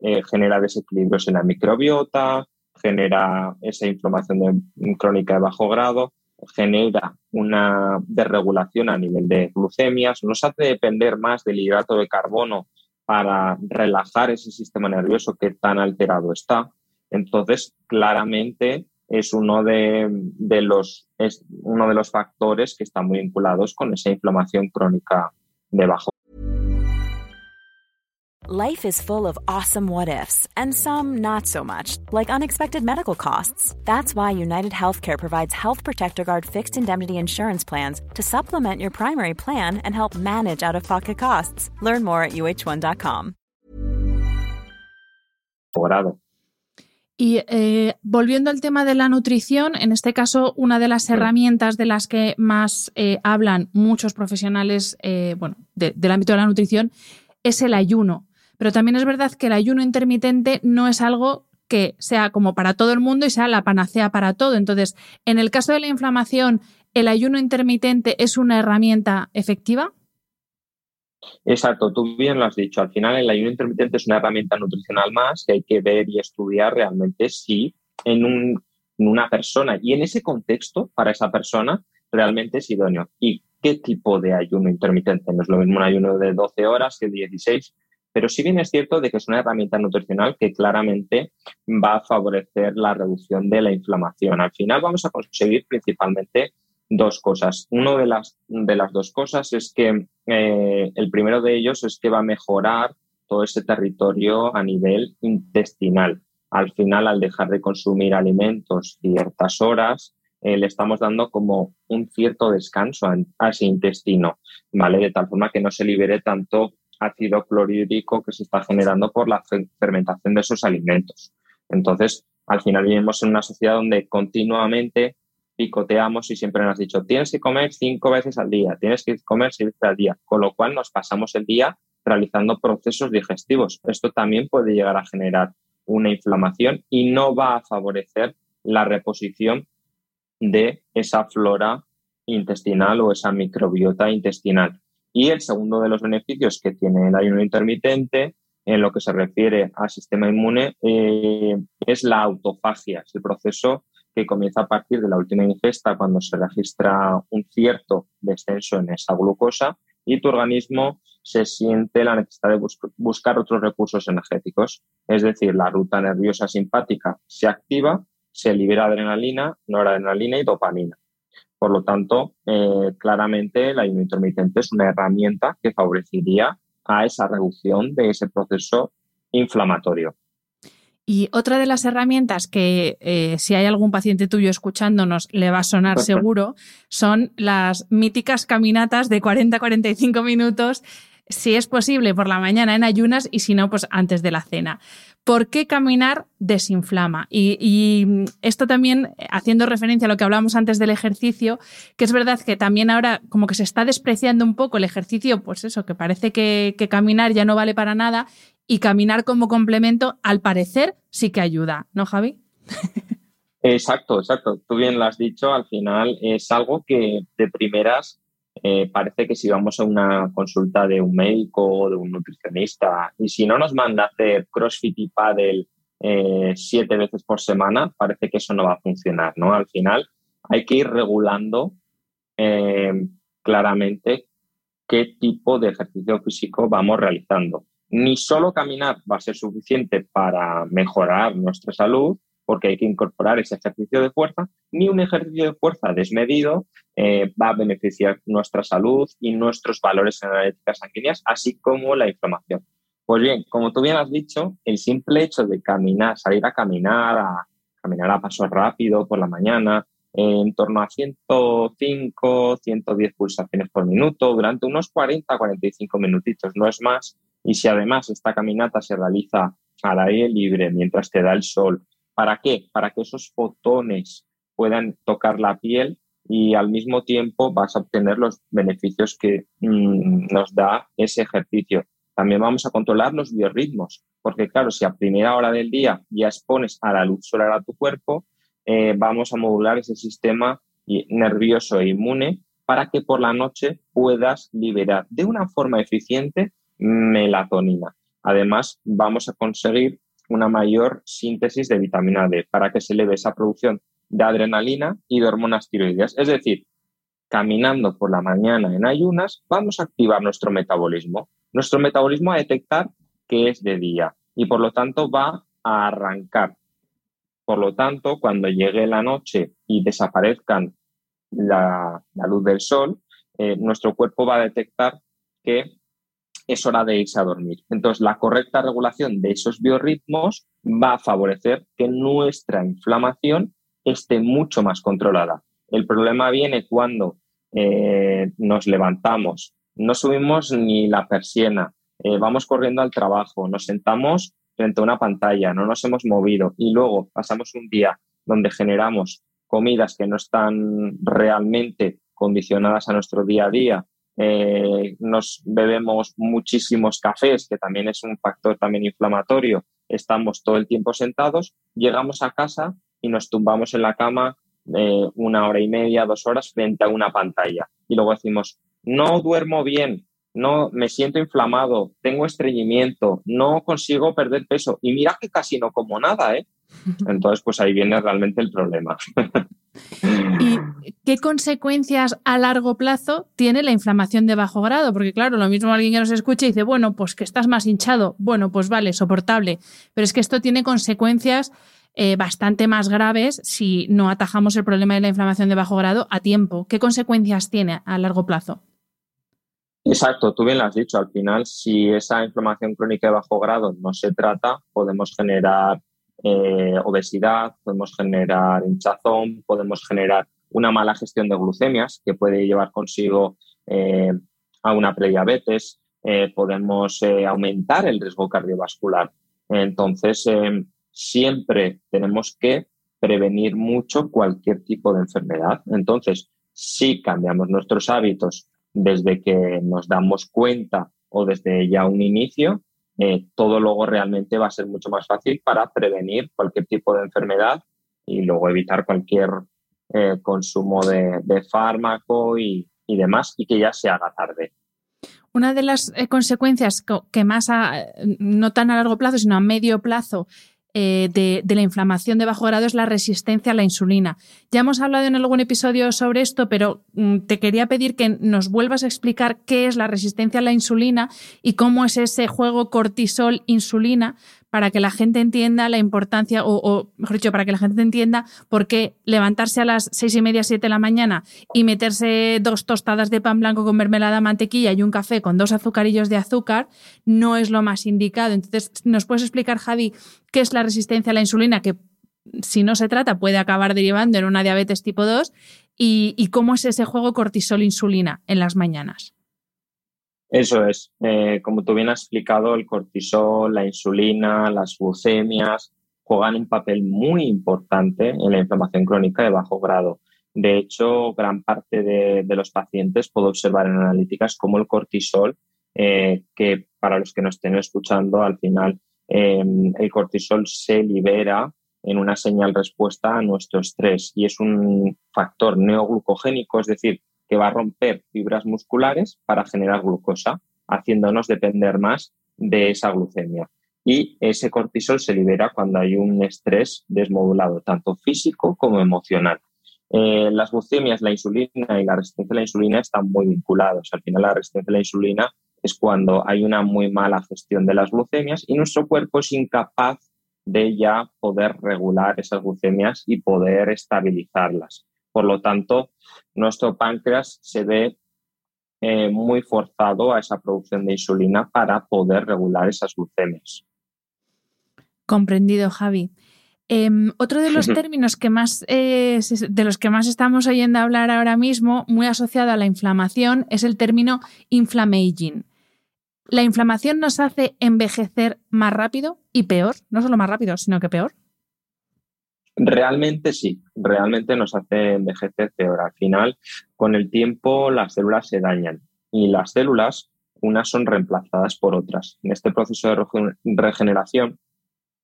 eh, genera desequilibrios en la microbiota, genera esa inflamación crónica de bajo grado genera una desregulación a nivel de glucemias, nos hace depender más del hidrato de carbono para relajar ese sistema nervioso que tan alterado está. Entonces, claramente es uno de, los, es uno de los factores que están muy vinculados con esa inflamación crónica de bajo Life is full of awesome what ifs, and some not so much, like unexpected medical costs. That's why United Healthcare provides Health Protector Guard fixed indemnity insurance plans to supplement your primary plan and help manage out of pocket costs. Learn more at uh1.com. Y eh, volviendo al tema de la nutrición, en este caso, una de las herramientas de las que más eh, hablan muchos profesionales eh, bueno, de, del ámbito de la nutrición es el ayuno. Pero también es verdad que el ayuno intermitente no es algo que sea como para todo el mundo y sea la panacea para todo. Entonces, en el caso de la inflamación, ¿el ayuno intermitente es una herramienta efectiva? Exacto, tú bien lo has dicho. Al final, el ayuno intermitente es una herramienta nutricional más que hay que ver y estudiar realmente si en, en una persona y en ese contexto, para esa persona, realmente es idóneo. ¿Y qué tipo de ayuno intermitente? No es lo mismo un ayuno de 12 horas que 16 pero sí bien es cierto de que es una herramienta nutricional que claramente va a favorecer la reducción de la inflamación. Al final vamos a conseguir principalmente dos cosas. Una de las, de las dos cosas es que eh, el primero de ellos es que va a mejorar todo ese territorio a nivel intestinal. Al final, al dejar de consumir alimentos ciertas horas, eh, le estamos dando como un cierto descanso a, ese intestino, ¿vale? De tal forma que no se libere tanto ácido clorhídrico que se está generando por la fermentación de esos alimentos. Entonces, Al final vivimos en una sociedad donde continuamente picoteamos y siempre nos has dicho, tienes que comer cinco veces al día, tienes que comer seis veces al día, con lo cual nos pasamos el día realizando procesos digestivos. Esto también puede llegar a generar una inflamación y no va a favorecer la reposición de esa flora intestinal o esa microbiota intestinal. Y el segundo de los beneficios que tiene el ayuno intermitente en lo que se refiere al sistema inmune eh, es la autofagia, es el proceso que comienza a partir de la última ingesta cuando se registra un cierto descenso en esa glucosa y tu organismo se siente la necesidad de buscar otros recursos energéticos. Es decir, la ruta nerviosa simpática se activa, se libera adrenalina, noradrenalina y dopamina. Por lo tanto, eh, claramente la ayuno intermitente es una herramienta que favorecería a esa reducción de ese proceso inflamatorio. Y otra de las herramientas que eh, si hay algún paciente tuyo escuchándonos le va a sonar seguro son las míticas caminatas de 40-45 minutos, si es posible por la mañana en ayunas y si no, pues antes de la cena. ¿Por qué caminar desinflama? Y, esto también haciendo referencia a lo que hablamos antes del ejercicio, que es verdad que también ahora como que se está despreciando un poco el ejercicio, pues eso, que parece que caminar ya no vale para nada y caminar como complemento, al parecer, sí que ayuda, ¿no, Javi? Exacto, exacto. Tú bien lo has dicho, al final es algo que de primeras eh, parece que si vamos a una consulta de un médico o de un nutricionista y si no nos manda hacer CrossFit y paddle eh, siete veces por semana, parece que eso no va a funcionar, ¿no? Al final hay que ir regulando eh, claramente qué tipo de ejercicio físico vamos realizando. Ni solo caminar va a ser suficiente para mejorar nuestra salud, porque hay que incorporar ese ejercicio de fuerza, ni un ejercicio de fuerza desmedido eh, va a beneficiar nuestra salud y nuestros valores energéticos sanguíneas, así como la inflamación. Pues bien, como tú bien has dicho, el simple hecho de caminar, salir a caminar, a caminar a paso rápido por la mañana, en torno a 105, 110 pulsaciones por minuto, durante unos 40, 45 minutitos, no es más. Y si además esta caminata se realiza al aire libre mientras te da el sol, ¿para qué? Para que esos fotones puedan tocar la piel y al mismo tiempo vas a obtener los beneficios que mm, nos da ese ejercicio. También vamos a controlar los biorritmos, porque claro, si a primera hora del día ya expones a la luz solar a tu cuerpo, eh, vamos a modular ese sistema nervioso e inmune para que por la noche puedas liberar de una forma eficiente melatonina. Además, vamos a conseguir una mayor síntesis de vitamina D para que se eleve esa producción de adrenalina y de hormonas tiroideas. Es decir, caminando por la mañana en ayunas, vamos a activar nuestro metabolismo. Nuestro metabolismo a detectar que es de día y por lo tanto va a arrancar. Por lo tanto, cuando llegue la noche y desaparezcan la, luz del sol, eh, nuestro cuerpo va a detectar que es hora de irse a dormir. Entonces, la correcta regulación de esos biorritmos va a favorecer que nuestra inflamación esté mucho más controlada. El problema viene cuando eh, nos levantamos, no subimos ni la persiana, eh, vamos corriendo al trabajo, nos sentamos frente a una pantalla, no nos hemos movido y luego pasamos un día donde generamos comidas que no están realmente condicionadas a nuestro día a día, eh, nos bebemos muchísimos cafés, que también es un factor también inflamatorio, estamos todo el tiempo sentados, llegamos a casa y nos tumbamos en la cama eh, una hora y media, dos horas frente a una pantalla. Y luego decimos, no duermo bien, no me siento inflamado, tengo estreñimiento, no consigo perder peso. Y mira que casi no como nada, ¿eh? Entonces, pues ahí viene realmente el problema. ¿Y qué consecuencias a largo plazo tiene la inflamación de bajo grado? Porque claro, lo mismo alguien que nos escucha y dice, bueno, pues que estás más hinchado, bueno, pues vale, soportable, pero es que esto tiene consecuencias eh, bastante más graves si no atajamos el problema de la inflamación de bajo grado a tiempo. ¿Qué consecuencias tiene a largo plazo? Exacto, tú bien lo has dicho. Al final, si esa inflamación crónica de bajo grado no se trata, podemos generar eh, obesidad, podemos generar hinchazón, podemos generar una mala gestión de glucemias que puede llevar consigo eh, a una prediabetes, podemos aumentar el riesgo cardiovascular. Entonces, siempre tenemos que prevenir mucho cualquier tipo de enfermedad. Entonces, si cambiamos nuestros hábitos desde que nos damos cuenta o desde ya un inicio, eh, todo luego realmente va a ser mucho más fácil para prevenir cualquier tipo de enfermedad y luego evitar cualquier eh, consumo de, fármaco y, demás y que ya se haga tarde. Una de las eh, consecuencias que más, no tan a largo plazo, sino a medio plazo, eh, de, la inflamación de bajo grado es la resistencia a la insulina. Ya hemos hablado en algún episodio sobre esto, pero mm, te quería pedir que nos vuelvas a explicar qué es la resistencia a la insulina y cómo es ese juego cortisol-insulina para que la gente entienda la importancia, o, mejor dicho, para que la gente entienda por qué levantarse a las seis y media, siete de la mañana y meterse dos tostadas de pan blanco con mermelada, mantequilla y un café con dos azucarillos de azúcar no es lo más indicado. Entonces, ¿nos puedes explicar, Javi, qué es la resistencia a la insulina? Que si no se trata puede acabar derivando en una diabetes tipo 2 y, y cómo es ese juego cortisol-insulina en las mañanas. Eso es. Eh, como tú bien has explicado, el cortisol, la insulina, las glucemias juegan un papel muy importante en la inflamación crónica de bajo grado. De hecho, gran parte de, los pacientes puedo observar en analíticas como el cortisol, eh, que para los que nos estén escuchando, al final em, el cortisol se libera en una señal respuesta a nuestro estrés y es un factor neoglucogénico, es decir, que va a romper fibras musculares para generar glucosa, haciéndonos depender más de esa glucemia. Y ese cortisol se libera cuando hay un estrés desmodulado, tanto físico como emocional. Eh, las glucemias, la insulina y la resistencia a la insulina están muy vinculados. Al final, la resistencia a la insulina es cuando hay una muy mala gestión de las glucemias y nuestro cuerpo es incapaz de ya poder regular esas glucemias y poder estabilizarlas. Por lo tanto, nuestro páncreas se ve eh, muy forzado a esa producción de insulina para poder regular esas glucemias. Comprendido, Javi. Em, otro de los términos que más, eh, de los que más estamos oyendo hablar ahora mismo, muy asociado a la inflamación, es el término inflammaging. ¿La inflamación nos hace envejecer más rápido y peor? No solo más rápido, sino que peor. Realmente sí, realmente nos hace envejecer peor. Al final, con el tiempo, las células se dañan y las células, unas son reemplazadas por otras. En este proceso de regeneración,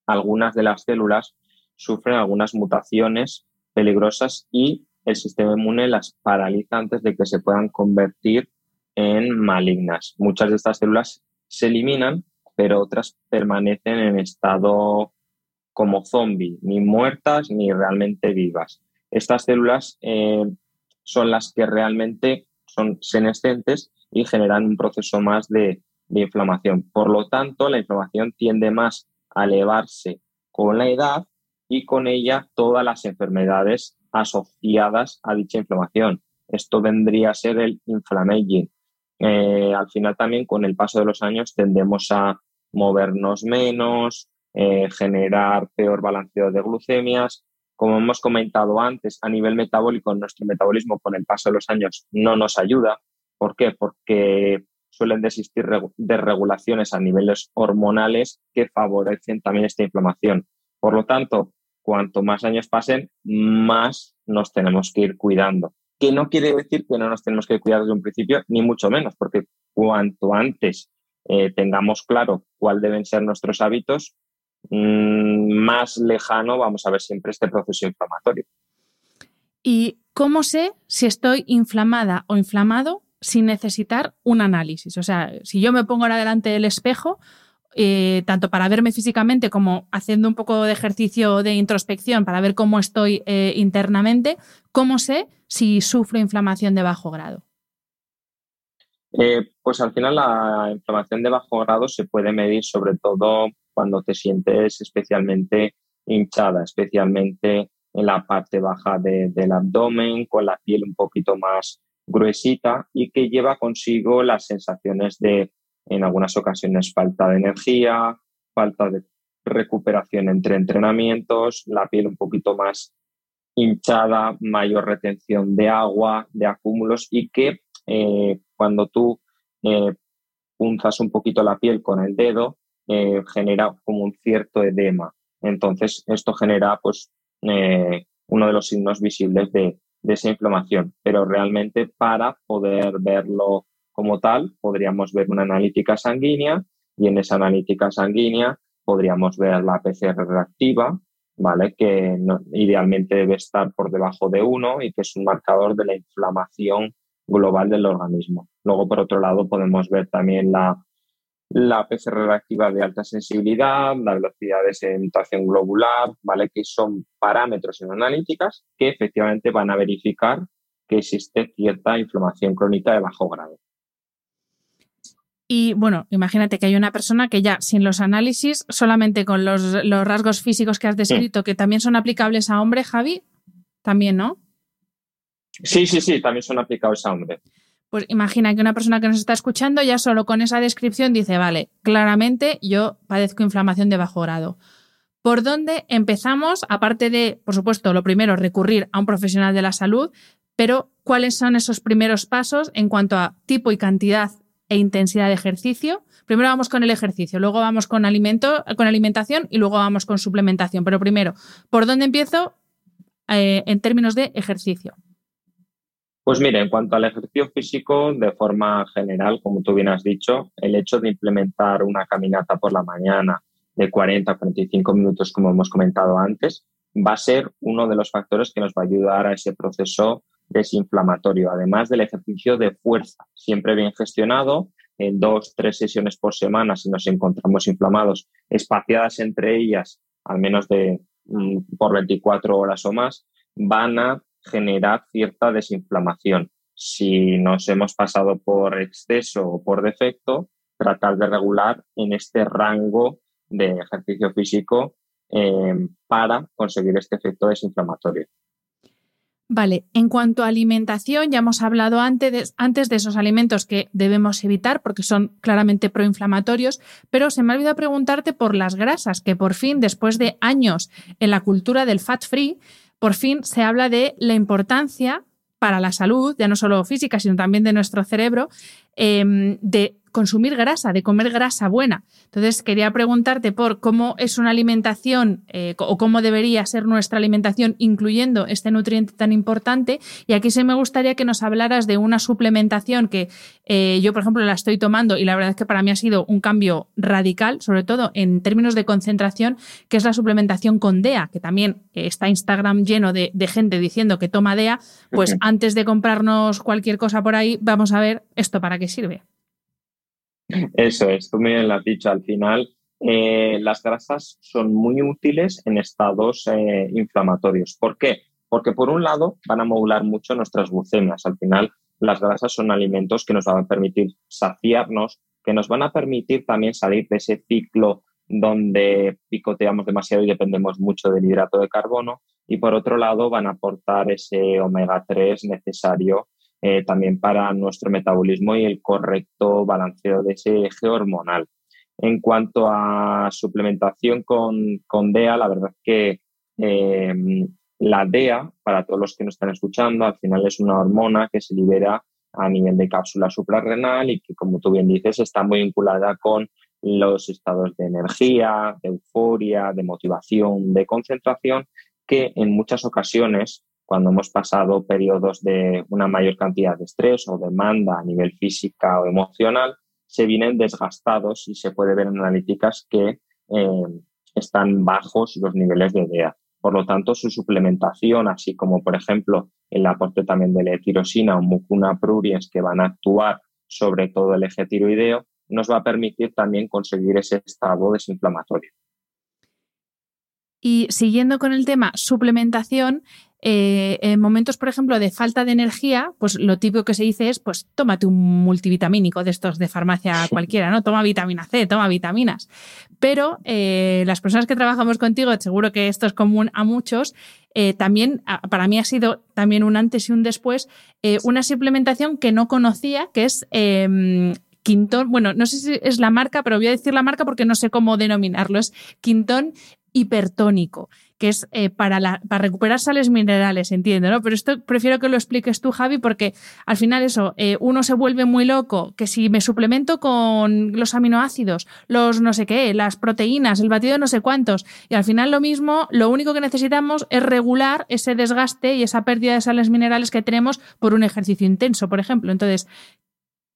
algunas de las células sufren algunas mutaciones peligrosas y el sistema inmune las paraliza antes de que se puedan convertir en malignas. Muchas de estas células se eliminan, pero otras permanecen en estado como zombie, ni muertas ni realmente vivas. Estas células eh, son las que realmente son senescentes y generan un proceso más de, inflamación. Por lo tanto, la inflamación tiende más a elevarse con la edad y con ella todas las enfermedades asociadas a dicha inflamación. Esto vendría a ser el inflammaging. Eh, al final también con el paso de los años tendemos a movernos menos, eh, generar peor balanceo de glucemias. Como hemos comentado antes, a nivel metabólico, nuestro metabolismo con el paso de los años no nos ayuda. ¿Por qué? Porque suelen existir desregulaciones a niveles hormonales que favorecen también esta inflamación. Por lo tanto, cuanto más años pasen, más nos tenemos que ir cuidando. Que no quiere decir que no nos tenemos que cuidar desde un principio, ni mucho menos, porque cuanto antes eh, tengamos claro cuáles deben ser nuestros hábitos, más lejano vamos a ver siempre este proceso inflamatorio. ¿Y cómo sé si estoy inflamada o inflamado sin necesitar un análisis? O sea, si yo me pongo ahora delante del espejo, eh, tanto para verme físicamente como haciendo un poco de ejercicio de introspección para ver cómo estoy eh, internamente, ¿cómo sé si sufro inflamación de bajo grado? Eh, pues al final la inflamación de bajo grado se puede medir sobre todo cuando te sientes especialmente hinchada, especialmente en la parte baja del abdomen, con la piel un poquito más gruesita y que lleva consigo las sensaciones de, en algunas ocasiones, falta de energía, falta de recuperación entre entrenamientos, la piel un poquito más hinchada, mayor retención de agua, de acúmulos y que eh, cuando tú eh, punzas un poquito la piel con el dedo, eh, genera como un cierto edema. Entonces, esto genera pues, eh, uno de los signos visibles de, de esa inflamación. Pero realmente para poder verlo como tal, podríamos ver una analítica sanguínea y en esa analítica sanguínea podríamos ver la PCR reactiva, ¿vale? Que idealmente debe estar por debajo de 1 y que es un marcador de la inflamación global del organismo. Luego, por otro lado, podemos ver también la, la PCR reactiva de alta sensibilidad, la velocidad de sedimentación globular, ¿vale? Que son parámetros en analíticas que efectivamente van a verificar que existe cierta inflamación crónica de bajo grado. Y bueno, imagínate que hay una persona que ya sin los análisis, solamente con los, rasgos físicos que has descrito, que también son aplicables a hombre, Javi, también, ¿no? Sí, sí, sí, también son aplicables a hombre. Pues imagina que una persona que nos está escuchando ya solo con esa descripción dice, vale, claramente yo padezco inflamación de bajo grado. ¿Por dónde empezamos? Aparte de, por supuesto, lo primero, recurrir a un profesional de la salud, pero ¿cuáles son esos primeros pasos en cuanto a tipo y cantidad e intensidad de ejercicio. Primero vamos con el ejercicio, luego vamos con, alimento, con alimentación y luego vamos con suplementación. Pero primero, ¿por dónde empiezo eh, en términos de ejercicio? Pues mire, en cuanto al ejercicio físico, de forma general, como tú bien has dicho, el hecho de implementar una caminata por la mañana de 40 a 45 minutos, como hemos comentado antes, va a ser uno de los factores que nos va a ayudar a ese proceso desinflamatorio, además del ejercicio de fuerza, siempre bien gestionado, en dos, tres sesiones por semana si nos encontramos inflamados, espaciadas entre ellas al menos de mm, por 24 horas o más, van a generar cierta desinflamación. Si nos hemos pasado por exceso o por defecto, tratar de regular en este rango de ejercicio físico eh, para conseguir este efecto desinflamatorio. Vale, en cuanto a alimentación, ya hemos hablado antes de, antes de esos alimentos que debemos evitar porque son claramente proinflamatorios, pero se me ha olvidado preguntarte por las grasas, que por fin, después de años en la cultura del fat free, por fin se habla de la importancia para la salud, ya no solo física, sino también de nuestro cerebro, em, de consumir grasa, de comer grasa buena. Entonces, quería preguntarte por cómo es una alimentación eh, o cómo debería ser nuestra alimentación incluyendo este nutriente tan importante. Y aquí sí me gustaría que nos hablaras de una suplementación que eh, yo, por ejemplo, la estoy tomando y la verdad es que para mí ha sido un cambio radical, sobre todo en términos de concentración, que es la suplementación con DEA, que también está Instagram lleno de, de gente diciendo que toma DEA. Pues antes de comprarnos cualquier cosa por ahí, vamos a ver esto para qué sirve. Eso es, tú me lo has dicho al final. Eh, las grasas son muy útiles en estados eh, inflamatorios. ¿Por qué? Porque por un lado van a modular mucho nuestras glucemias. Al final, las grasas son alimentos que nos van a permitir saciarnos, que nos van a permitir también salir de ese ciclo donde picoteamos demasiado y dependemos mucho del hidrato de carbono. Y por otro lado, van a aportar ese omega 3 necesario eh, también para nuestro metabolismo y el correcto balanceo de ese eje hormonal. En cuanto a suplementación con, con DEA, la verdad es que eh, la DEA, para todos los que nos están escuchando, al final es una hormona que se libera a nivel de cápsula suprarrenal y que, como tú bien dices, está muy vinculada con los estados de energía, de euforia, de motivación, de concentración, que en muchas ocasiones cuando hemos pasado periodos de una mayor cantidad de estrés o demanda a nivel física o emocional, se vienen desgastados y se puede ver en analíticas que eh, están bajos los niveles de DEA. Por lo tanto, su suplementación, así como por ejemplo el aporte también de la o mucuna pruriens que van a actuar sobre todo el eje tiroideo, nos va a permitir también conseguir ese estado desinflamatorio. Y siguiendo con el tema suplementación, eh, en momentos, por ejemplo, de falta de energía, pues lo típico que se dice es, pues tómate un multivitamínico de estos de farmacia cualquiera, ¿no? Toma vitamina C, toma vitaminas. Pero eh, las personas que trabajamos contigo, seguro que esto es común a muchos, eh, también para mí ha sido también un antes y un después, una suplementación que no conocía, que es em, Quintón, bueno, no sé si es la marca, pero voy a decir la marca porque no sé cómo denominarlo, es Quintón hipertónico que es eh, para, recuperar sales minerales, entiendo, ¿no? Pero esto prefiero que lo expliques tú, Javi, porque al final eso, eh, uno se vuelve muy loco, que si me suplemento con los aminoácidos, los no sé qué, las proteínas, el batido de no sé cuántos, y al final lo mismo, lo único que necesitamos es regular ese desgaste y esa pérdida de sales minerales que tenemos por un ejercicio intenso, por ejemplo. Entonces,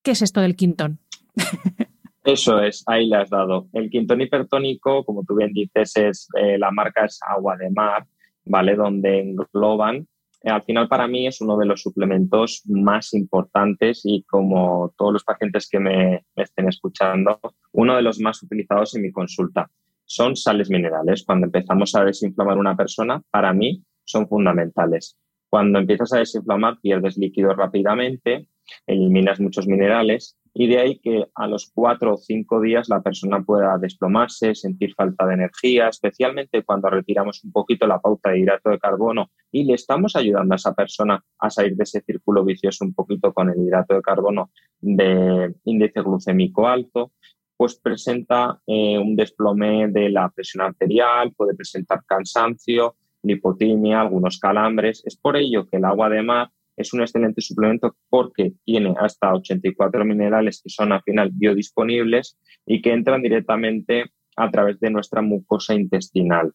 ¿qué es esto del quintón? Eso es, ahí le has dado. El quintón hipertónico, como tú bien dices, es eh, la marca es agua de mar, ¿vale? Donde engloban. Eh, al final, para mí, es uno de los suplementos más importantes y, como todos los pacientes que me, me estén escuchando, uno de los más utilizados en mi consulta. Son sales minerales. Cuando empezamos a desinflamar una persona, para mí son fundamentales. Cuando empiezas a desinflamar, pierdes líquido rápidamente, eliminas muchos minerales y de ahí que a los cuatro o cinco días la persona pueda desplomarse, sentir falta de energía, especialmente cuando retiramos un poquito la pauta de hidrato de carbono y le estamos ayudando a esa persona a salir de ese círculo vicioso un poquito con el hidrato de carbono de índice glucémico alto, pues presenta eh, un desplome de la presión arterial, puede presentar cansancio, lipotimia, algunos calambres. Es por ello que el agua de mar es un excelente suplemento porque tiene hasta 84 minerales que son al final biodisponibles y que entran directamente a través de nuestra mucosa intestinal,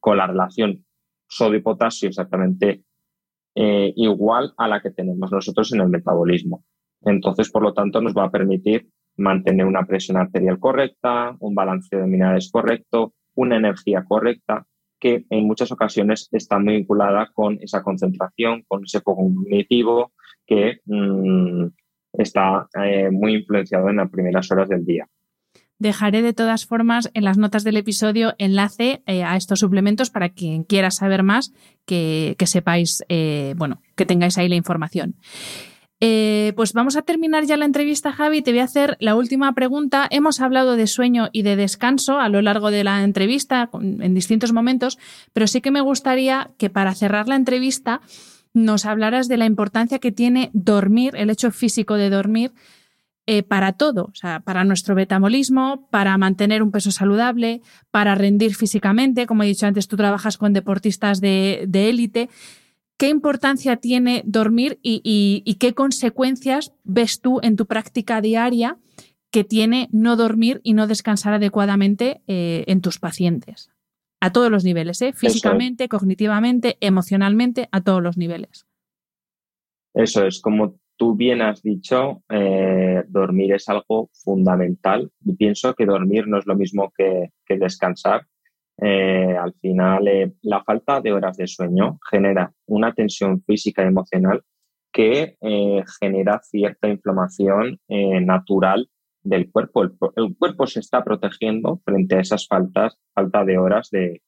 con la relación sodio-potasio exactamente eh, igual a la que tenemos nosotros en el metabolismo. Entonces, por lo tanto, nos va a permitir mantener una presión arterial correcta, un balance de minerales correcto, una energía correcta que en muchas ocasiones está muy vinculada con esa concentración, con ese cognitivo que mm, está eh, muy influenciado en las primeras horas del día. Dejaré de todas formas en las notas del episodio enlace eh, a estos suplementos para quien quiera saber más, que, sepáis, eh, bueno, que tengáis ahí la información. Eh, pues vamos a terminar ya la entrevista, Javi. Te voy a hacer la última pregunta. Hemos hablado de sueño y de descanso a lo largo de la entrevista en distintos momentos, pero sí que me gustaría que para cerrar la entrevista nos hablaras de la importancia que tiene dormir, el hecho físico de dormir, eh, para todo, o sea, para nuestro metabolismo, para mantener un peso saludable, para rendir físicamente. Como he dicho antes, tú trabajas con deportistas de élite. ¿Qué importancia tiene dormir y, qué consecuencias ves tú en tu práctica diaria que tiene no dormir y no descansar adecuadamente eh, en tus pacientes? A todos los niveles, ¿eh? físicamente, cognitivamente, emocionalmente, a todos los niveles. Eso es, como tú bien has dicho, eh, dormir es algo fundamental y pienso que dormir no es lo mismo que descansar eh, al final eh, la falta de horas de sueño genera una tensión física y emocional que eh, genera cierta inflamación natural del cuerpo. El, cuerpo se está protegiendo frente a esas faltas, falta de horas de,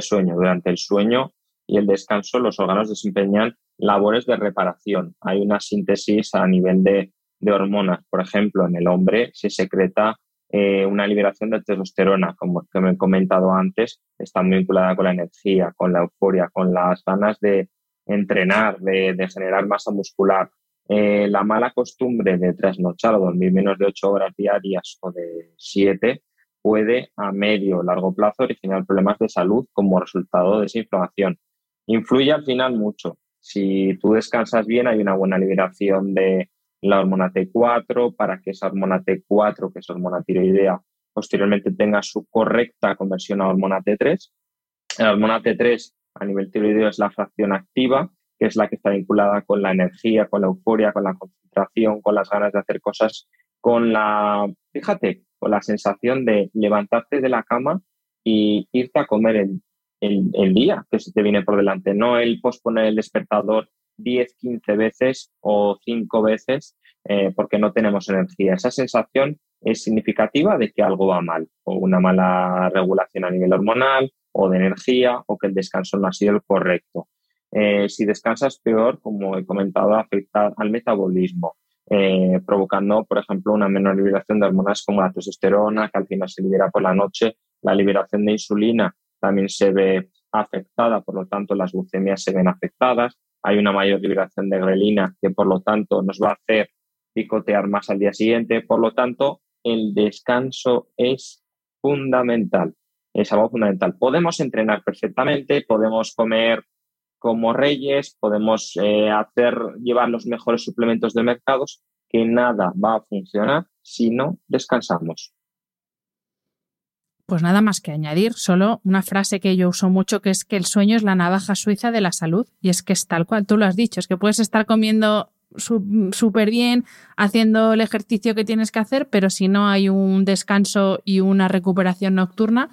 sueño. Durante el sueño y el descanso, los órganos desempeñan labores de reparación. Hay una síntesis a nivel de, de hormonas. Por ejemplo, en el hombre se secreta eh, una liberación de testosterona, como que me he comentado antes, está muy vinculada con la energía, con la euforia, con las ganas de entrenar, de, generar masa muscular. Eh, la mala costumbre de trasnochar o dormir menos de ocho horas diarias o de siete puede a medio o largo plazo originar problemas de salud como resultado de esa inflamación. Influye al final mucho. Si tú descansas bien, hay una buena liberación de, la hormona T4 para que esa hormona T4, que es hormona tiroidea, posteriormente tenga su correcta conversión a hormona T3. La hormona T3 a nivel tiroideo es la fracción activa, que es la que está vinculada con la energía, con la euforia, con la concentración, con las ganas de hacer cosas, con la, fíjate, con la sensación de levantarte de la cama y irte a comer el, el día que se te viene por delante, no el posponer el despertador 10, 15 veces o 5 veces eh, porque no tenemos energía. Esa sensación es significativa de que algo va mal, o una mala regulación a nivel hormonal, o de energía, o que el descanso no ha sido el correcto. Eh, si descansas peor, como he comentado, afecta al metabolismo, eh, provocando, por ejemplo, una menor liberación de hormonas como la testosterona, que al final se libera por la noche. La liberación de insulina también se ve afectada, por lo tanto, las glucemias se ven afectadas hay una mayor liberación de grelina que por lo tanto nos va a hacer picotear más al día siguiente. Por lo tanto, el descanso es fundamental. es algo fundamental. Podemos entrenar perfectamente, podemos comer como reyes, podemos eh, hacer, llevar los mejores suplementos de mercados, que nada va a funcionar si no descansamos. Pues nada más que añadir, solo una frase que yo uso mucho, que es que el sueño es la navaja suiza de la salud. Y es que es tal cual, tú lo has dicho, es que puedes estar comiendo súper bien, haciendo el ejercicio que tienes que hacer, pero si no hay un descanso y una recuperación nocturna,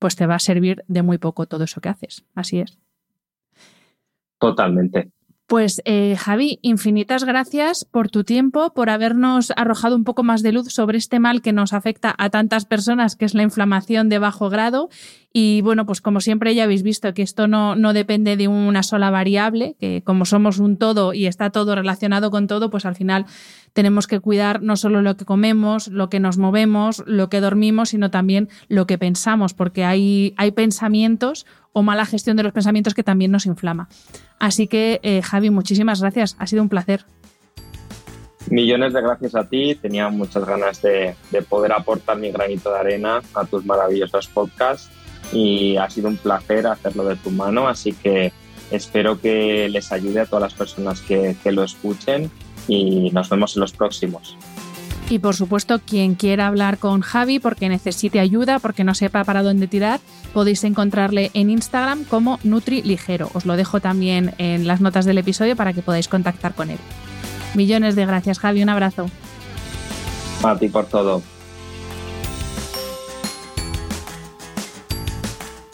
pues te va a servir de muy poco todo eso que haces. Así es. Totalmente. Pues eh, Javi, infinitas gracias por tu tiempo, por habernos arrojado un poco más de luz sobre este mal que nos afecta a tantas personas, que es la inflamación de bajo grado. Y bueno, pues como siempre ya habéis visto que esto no, no depende de una sola variable, que como somos un todo y está todo relacionado con todo, pues al final tenemos que cuidar no solo lo que comemos, lo que nos movemos, lo que dormimos, sino también lo que pensamos, porque hay, hay pensamientos o mala gestión de los pensamientos que también nos inflama. Así que, eh, Javi, muchísimas gracias. Ha sido un placer. Millones de gracias a ti. Tenía muchas ganas de, poder aportar mi granito de arena a tus maravillosos podcasts y ha sido un placer hacerlo de tu mano. Así que espero que les ayude a todas las personas que lo escuchen y nos vemos en los próximos. Y por supuesto, quien quiera hablar con Javi porque necesite ayuda, porque no sepa para dónde tirar, podéis encontrarle en Instagram como Nutri Ligero. Os lo dejo también en las notas del episodio para que podáis contactar con él. Millones de gracias, Javi. Un abrazo. A ti por todo.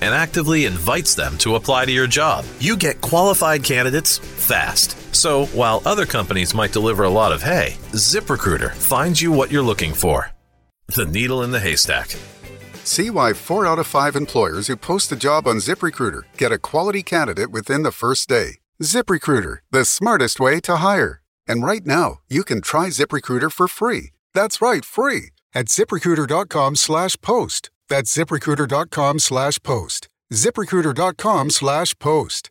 and actively invites them to apply to your job. You get qualified candidates fast. So, while other companies might deliver a lot of hay, ZipRecruiter finds you what you're looking for. The needle in the haystack. See why 4 out of 5 employers who post a job on ZipRecruiter get a quality candidate within the first day. ZipRecruiter, the smartest way to hire. And right now, you can try ZipRecruiter for free. That's right, free at ziprecruiter.com slash post. That's ziprecruiter.com slash post. ziprecruiter.com slash post.